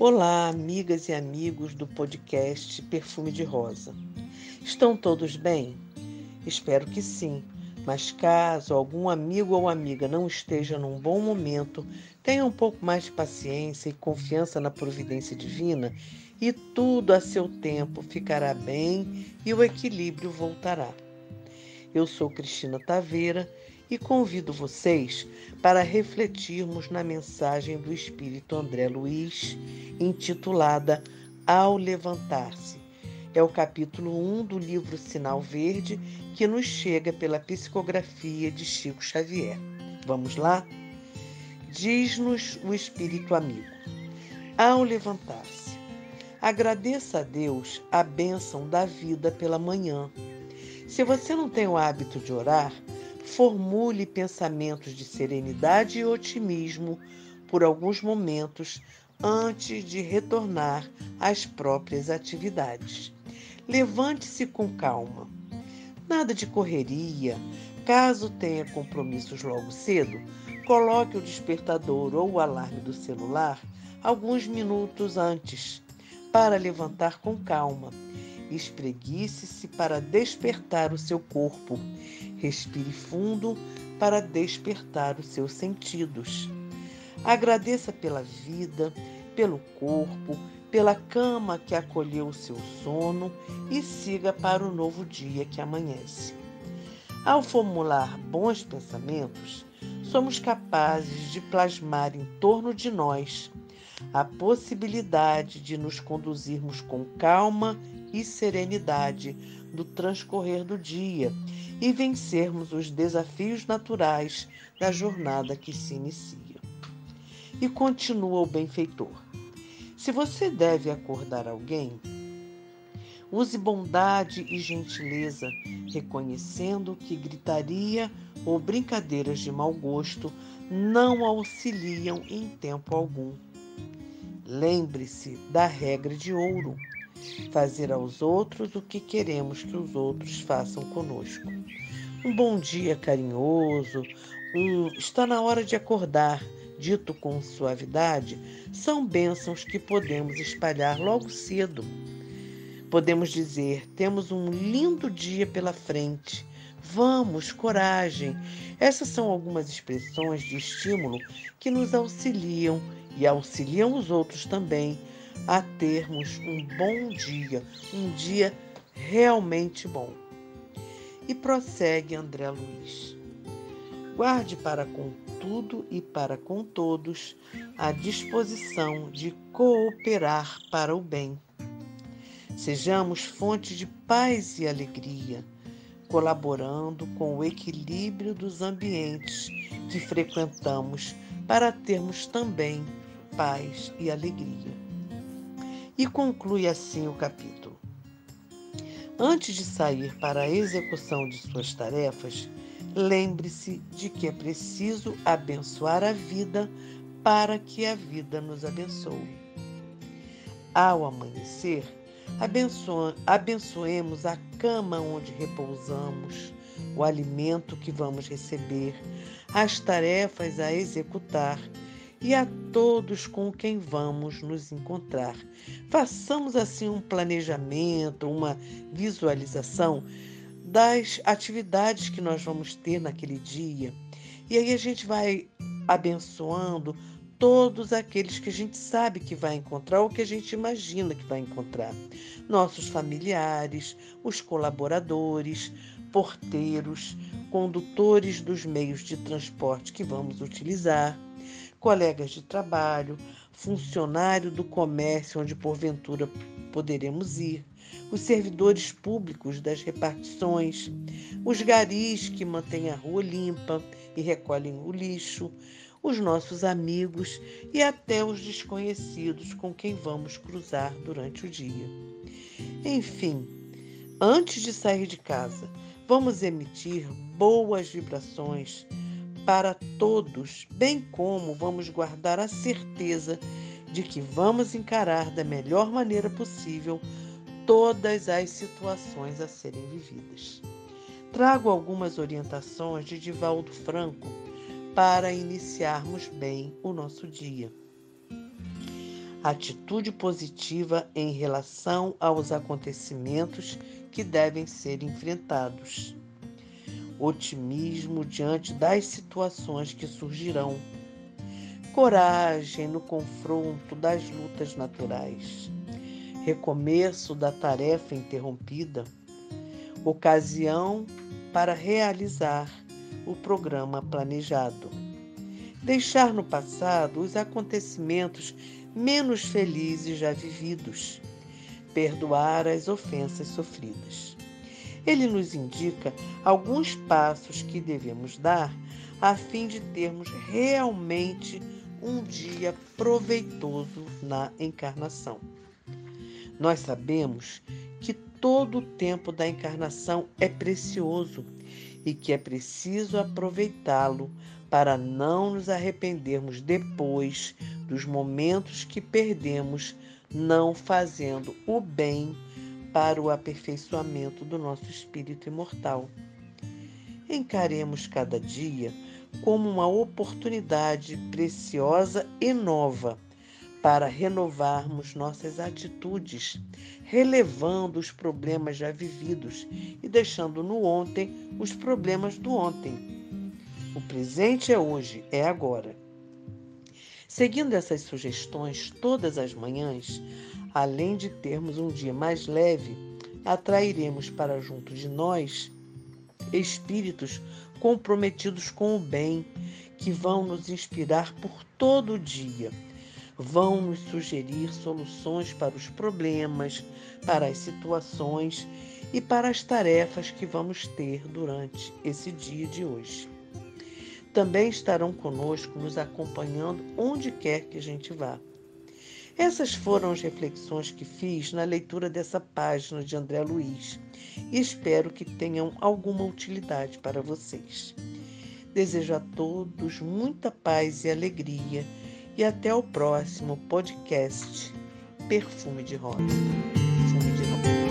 Olá, amigas e amigos do podcast Perfume de Rosa. Estão todos bem? Espero que sim. Mas caso algum amigo ou amiga não esteja num bom momento, tenha um pouco mais de paciência e confiança na providência divina e tudo a seu tempo ficará bem e o equilíbrio voltará. Eu sou Cristina Taveira e convido vocês para refletirmos na mensagem do Espírito André Luiz, intitulada Ao Levantar-se. É o capítulo 1 do livro Sinal Verde que nos chega pela psicografia de Chico Xavier. Vamos lá? Diz-nos o Espírito Amigo. Ao levantar-se, agradeça a Deus a bênção da vida pela manhã. Se você não tem o hábito de orar, formule pensamentos de serenidade e otimismo por alguns momentos antes de retornar às próprias atividades. Levante-se com calma. Nada de correria. Caso tenha compromissos logo cedo, coloque o despertador ou o alarme do celular alguns minutos antes para levantar com calma. Espreguice-se para despertar o seu corpo Respire fundo para despertar os seus sentidos. Agradeça pela vida, pelo corpo, pela cama que acolheu o seu sono e siga para o novo dia que amanhece. Ao formular bons pensamentos, somos capazes de plasmar em torno de nós a possibilidade de nos conduzirmos com calma e serenidade do transcorrer do dia e vencermos os desafios naturais da jornada que se inicia. E continua o benfeitor. Se você deve acordar alguém, use bondade e gentileza, reconhecendo que gritaria ou brincadeiras de mau gosto não auxiliam em tempo algum. Lembre-se da regra de ouro fazer aos outros o que queremos que os outros façam conosco. Um bom dia carinhoso, um está na hora de acordar, dito com suavidade, são bênçãos que podemos espalhar logo cedo. Podemos dizer: temos um lindo dia pela frente. Vamos, coragem. Essas são algumas expressões de estímulo que nos auxiliam e auxiliam os outros também a termos um bom dia, um dia realmente bom. E prossegue André Luiz. Guarde para com tudo e para com todos a disposição de cooperar para o bem. Sejamos fonte de paz e alegria, colaborando com o equilíbrio dos ambientes que frequentamos para termos também paz e alegria. E conclui assim o capítulo. Antes de sair para a execução de suas tarefas, lembre-se de que é preciso abençoar a vida para que a vida nos abençoe. Ao amanhecer, abençoemos a cama onde repousamos, o alimento que vamos receber, as tarefas a executar e a todos com quem vamos nos encontrar. Façamos assim um planejamento, uma visualização das atividades que nós vamos ter naquele dia. E aí a gente vai abençoando todos aqueles que a gente sabe que vai encontrar ou que a gente imagina que vai encontrar. Nossos familiares, os colaboradores, porteiros, condutores dos meios de transporte que vamos utilizar colegas de trabalho, funcionário do comércio onde porventura poderemos ir, os servidores públicos das repartições, os garis que mantêm a rua limpa e recolhem o lixo, os nossos amigos e até os desconhecidos com quem vamos cruzar durante o dia. Enfim, antes de sair de casa, vamos emitir boas vibrações para todos, bem como vamos guardar a certeza de que vamos encarar da melhor maneira possível todas as situações a serem vividas. Trago algumas orientações de Divaldo Franco para iniciarmos bem o nosso dia. atitude positiva em relação aos acontecimentos que devem ser enfrentados, otimismo diante das situações que surgirão, coragem no confronto das lutas naturais, recomeço da tarefa interrompida, ocasião para realizar o programa planejado. Deixar no passado os acontecimentos menos felizes já vividos. Perdoar as ofensas sofridas. Ele nos indica alguns passos que devemos dar a fim de termos realmente um dia proveitoso na encarnação. Nós sabemos que todo o tempo da encarnação é precioso e que é preciso aproveitá-lo para não nos arrependermos depois dos momentos que perdemos não fazendo o bem para o aperfeiçoamento do nosso espírito imortal. Encaremos cada dia como uma oportunidade preciosa e nova para renovarmos nossas atitudes, relevando os problemas já vividos e deixando no ontem os problemas do ontem. O presente é hoje, é agora. Seguindo essas sugestões todas as manhãs, além de termos um dia mais leve, atrairemos para junto de nós espíritos comprometidos com o bem, que vão nos inspirar por todo o dia vão nos sugerir soluções para os problemas, para as situações e para as tarefas que vamos ter durante esse dia de hoje. Também estarão conosco, nos acompanhando onde quer que a gente vá. Essas foram as reflexões que fiz na leitura dessa página de André Luiz e espero que tenham alguma utilidade para vocês. Desejo a todos muita paz e alegria e até o próximo podcast Perfume de Rosa. Perfume de Rosa.